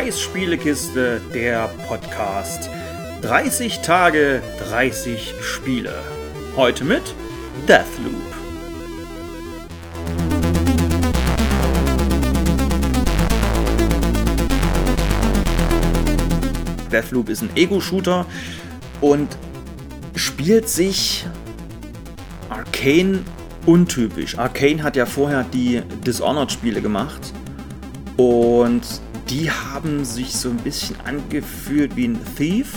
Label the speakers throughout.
Speaker 1: Scheiß Spielekiste, der Podcast. 30 Tage, 30 Spiele. Heute mit Deathloop. Deathloop ist ein Ego-Shooter und spielt sich Arcane untypisch. Arcane hat ja vorher die Dishonored-Spiele gemacht und die haben sich so ein bisschen angefühlt wie ein Thief.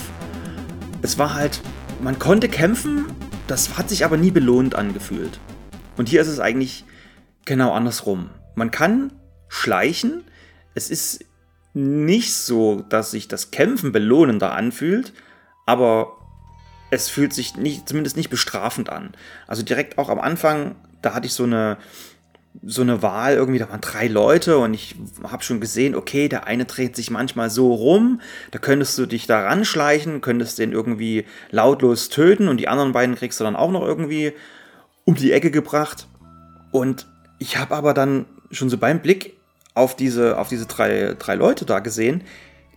Speaker 1: Es war halt, man konnte kämpfen, das hat sich aber nie belohnt angefühlt. Und hier ist es eigentlich genau andersrum. Man kann schleichen, es ist nicht so, dass sich das Kämpfen belohnender anfühlt, aber es fühlt sich nicht, zumindest nicht bestrafend an. Also direkt auch am Anfang, da hatte ich so eine, so eine Wahl irgendwie, da waren drei Leute und ich habe schon gesehen, okay, der eine dreht sich manchmal so rum, da könntest du dich da ranschleichen, könntest den irgendwie lautlos töten und die anderen beiden kriegst du dann auch noch irgendwie um die Ecke gebracht. Und ich habe aber dann schon so beim Blick auf diese, auf diese drei, drei Leute da gesehen,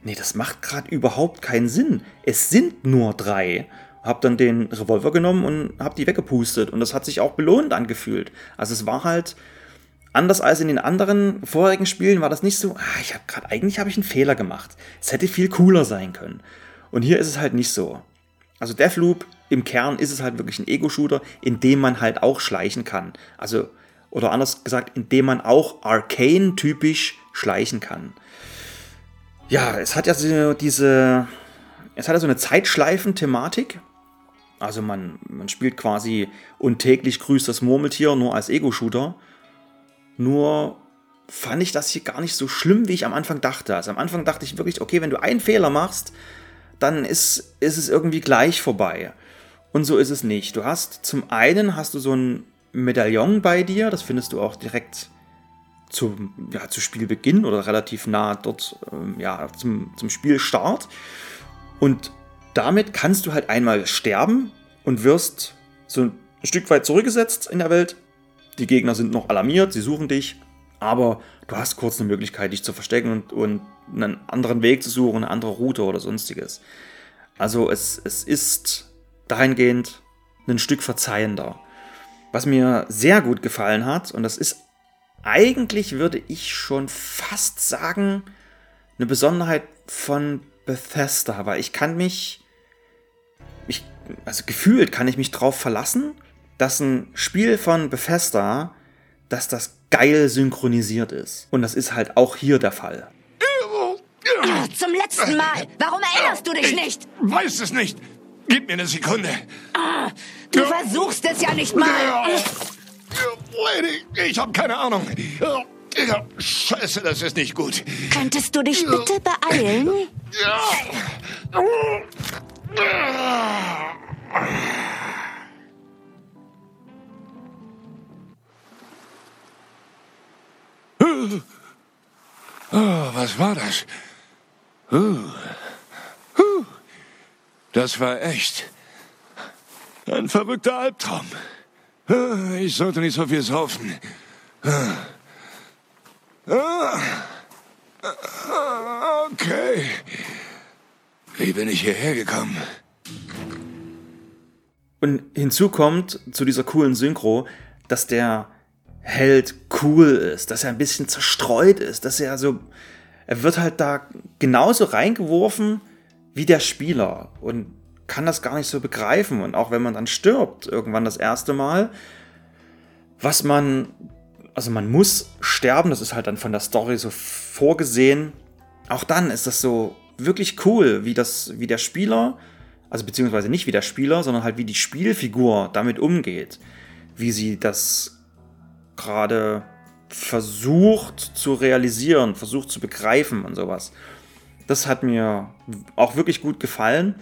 Speaker 1: nee, das macht gerade überhaupt keinen Sinn. Es sind nur drei. Hab dann den Revolver genommen und hab die weggepustet und das hat sich auch belohnt angefühlt. Also es war halt anders als in den anderen vorherigen Spielen war das nicht so, ah, ich habe gerade eigentlich habe ich einen Fehler gemacht. Es hätte viel cooler sein können. Und hier ist es halt nicht so. Also Deathloop im Kern ist es halt wirklich ein Ego-Shooter, in dem man halt auch schleichen kann. Also oder anders gesagt, in dem man auch Arcane-typisch schleichen kann. Ja, es hat ja so diese, es hat ja so eine Zeitschleifen-Thematik. Also man, man spielt quasi und täglich grüßt das Murmeltier nur als Ego-Shooter. Nur fand ich das hier gar nicht so schlimm, wie ich am Anfang dachte. Also am Anfang dachte ich wirklich, okay, wenn du einen Fehler machst, dann ist, ist es irgendwie gleich vorbei. Und so ist es nicht. Du hast zum einen hast du so ein Medaillon bei dir, das findest du auch direkt zum, ja, zu Spielbeginn oder relativ nah dort ähm, ja, zum, zum Spielstart. Und damit kannst du halt einmal sterben und wirst so ein Stück weit zurückgesetzt in der Welt. Die Gegner sind noch alarmiert, sie suchen dich, aber du hast kurz eine Möglichkeit, dich zu verstecken und, und einen anderen Weg zu suchen, eine andere Route oder sonstiges. Also es, es ist dahingehend ein Stück verzeihender. Was mir sehr gut gefallen hat, und das ist eigentlich, würde ich schon fast sagen, eine Besonderheit von Bethesda, weil ich kann mich ich, also gefühlt kann ich mich drauf verlassen, dass ein Spiel von Bethesda, dass das geil synchronisiert ist. Und das ist halt auch hier der Fall.
Speaker 2: Zum letzten Mal. Warum erinnerst du dich
Speaker 3: ich
Speaker 2: nicht?
Speaker 3: Weiß es nicht. Gib mir eine Sekunde.
Speaker 2: Du versuchst es ja nicht mal.
Speaker 3: Lady, ich habe keine Ahnung. Scheiße, das ist nicht gut.
Speaker 2: Könntest du dich bitte beeilen?
Speaker 3: Oh, was war das? Uh. Uh. Das war echt. Ein verrückter Albtraum. Uh, Ich sollte nicht so viel saufen. Uh. Okay. Wie bin ich hierher gekommen?
Speaker 1: Und hinzu kommt zu dieser coolen Synchro, dass der Held cool ist, dass er ein bisschen zerstreut ist, dass er so, er wird halt da genauso reingeworfen wie der Spieler und kann das gar nicht so begreifen. Und auch wenn man dann stirbt, irgendwann das erste Mal, was man, also man muss sterben, das ist halt dann von der Story so vorgesehen. Auch dann ist das so wirklich cool, wie das, wie der Spieler, also beziehungsweise nicht wie der Spieler, sondern halt wie die Spielfigur damit umgeht. Wie sie das gerade versucht zu realisieren, versucht zu begreifen und sowas. Das hat mir auch wirklich gut gefallen.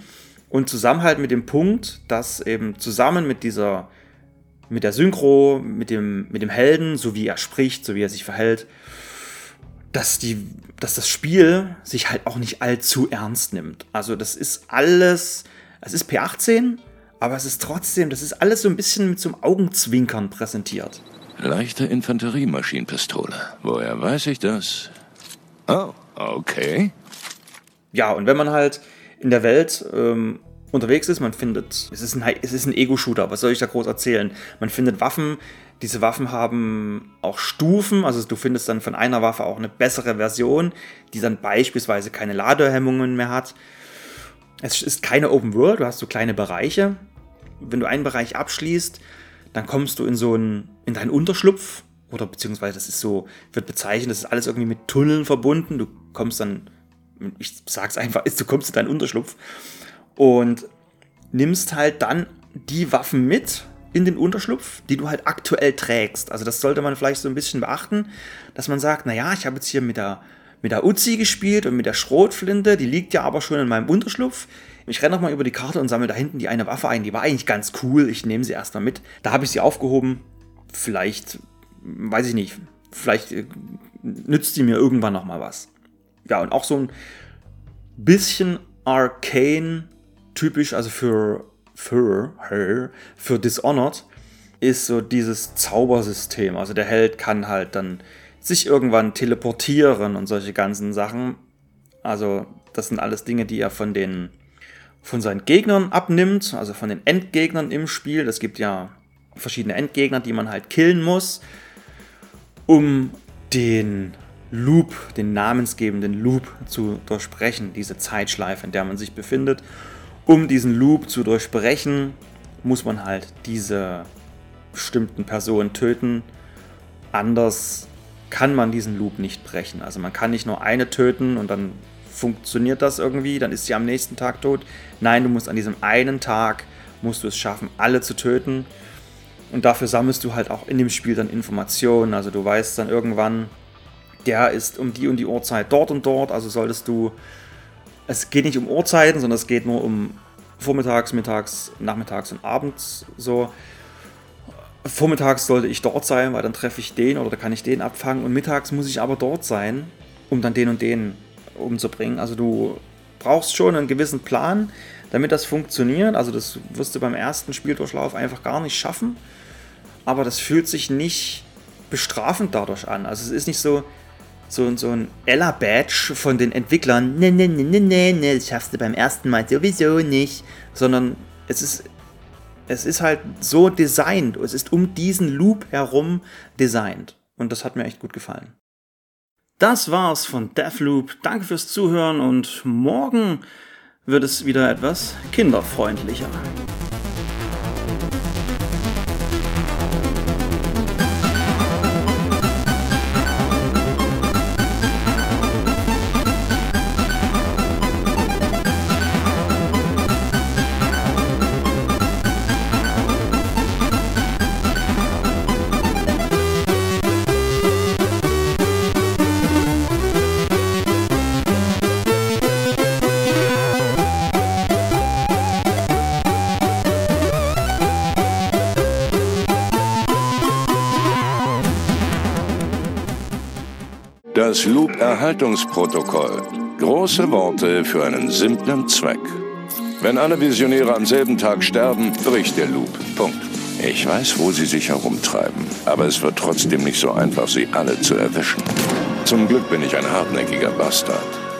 Speaker 1: Und zusammen halt mit dem Punkt, dass eben zusammen mit dieser, mit der Synchro, mit dem, mit dem Helden, so wie er spricht, so wie er sich verhält, dass, die, dass das Spiel sich halt auch nicht allzu ernst nimmt. Also das ist alles, es ist P18, aber es ist trotzdem, das ist alles so ein bisschen mit so einem Augenzwinkern präsentiert.
Speaker 3: Leichte Infanteriemaschinenpistole. Woher weiß ich das? Oh, okay.
Speaker 1: Ja, und wenn man halt in der Welt ähm, unterwegs ist, man findet, es ist ein, es ist ein Ego-Shooter, was soll ich da groß erzählen? Man findet Waffen, diese Waffen haben auch Stufen, also du findest dann von einer Waffe auch eine bessere Version, die dann beispielsweise keine Ladehemmungen mehr hat. Es ist keine Open World, du hast so kleine Bereiche. Wenn du einen Bereich abschließt, dann kommst du in so einen, in deinen Unterschlupf oder beziehungsweise das ist so, wird bezeichnet, das ist alles irgendwie mit Tunneln verbunden. Du kommst dann, ich sag's einfach, du kommst in deinen Unterschlupf und nimmst halt dann die Waffen mit, in den Unterschlupf, die du halt aktuell trägst. Also das sollte man vielleicht so ein bisschen beachten, dass man sagt, naja, ich habe jetzt hier mit der, mit der Uzi gespielt und mit der Schrotflinte, die liegt ja aber schon in meinem Unterschlupf. Ich renne nochmal über die Karte und sammle da hinten die eine Waffe ein. Die war eigentlich ganz cool. Ich nehme sie erstmal mit. Da habe ich sie aufgehoben. Vielleicht, weiß ich nicht, vielleicht äh, nützt sie mir irgendwann nochmal was. Ja, und auch so ein bisschen Arcane typisch, also für für, für Dishonored ist so dieses Zaubersystem. Also der Held kann halt dann sich irgendwann teleportieren und solche ganzen Sachen. Also das sind alles Dinge, die er von den von seinen Gegnern abnimmt, also von den Endgegnern im Spiel. Es gibt ja verschiedene Endgegner, die man halt killen muss, um den Loop, den namensgebenden Loop zu durchbrechen, diese Zeitschleife, in der man sich befindet um diesen Loop zu durchbrechen, muss man halt diese bestimmten Personen töten. Anders kann man diesen Loop nicht brechen. Also man kann nicht nur eine töten und dann funktioniert das irgendwie, dann ist sie am nächsten Tag tot. Nein, du musst an diesem einen Tag musst du es schaffen, alle zu töten. Und dafür sammelst du halt auch in dem Spiel dann Informationen. Also du weißt dann irgendwann, der ist um die und die Uhrzeit dort und dort. Also solltest du es geht nicht um Uhrzeiten, sondern es geht nur um vormittags, mittags, nachmittags und abends so. Vormittags sollte ich dort sein, weil dann treffe ich den oder da kann ich den abfangen. Und mittags muss ich aber dort sein, um dann den und den umzubringen. Also du brauchst schon einen gewissen Plan, damit das funktioniert. Also das wirst du beim ersten Spieldurchlauf einfach gar nicht schaffen. Aber das fühlt sich nicht bestrafend dadurch an. Also es ist nicht so, so, so ein Ella-Badge von den Entwicklern, ne, ne, ne, ne, ne, ne, das schaffst du beim ersten Mal sowieso nicht, sondern es ist, es ist halt so designt, es ist um diesen Loop herum designt. Und das hat mir echt gut gefallen. Das war's von Deathloop. Danke fürs Zuhören und morgen wird es wieder etwas kinderfreundlicher.
Speaker 4: Loop-Erhaltungsprotokoll. Große Worte für einen simplen Zweck. Wenn alle Visionäre am selben Tag sterben, bricht der Loop. Punkt. Ich weiß, wo sie sich herumtreiben, aber es wird trotzdem nicht so einfach, sie alle zu erwischen. Zum Glück bin ich ein hartnäckiger Bastard.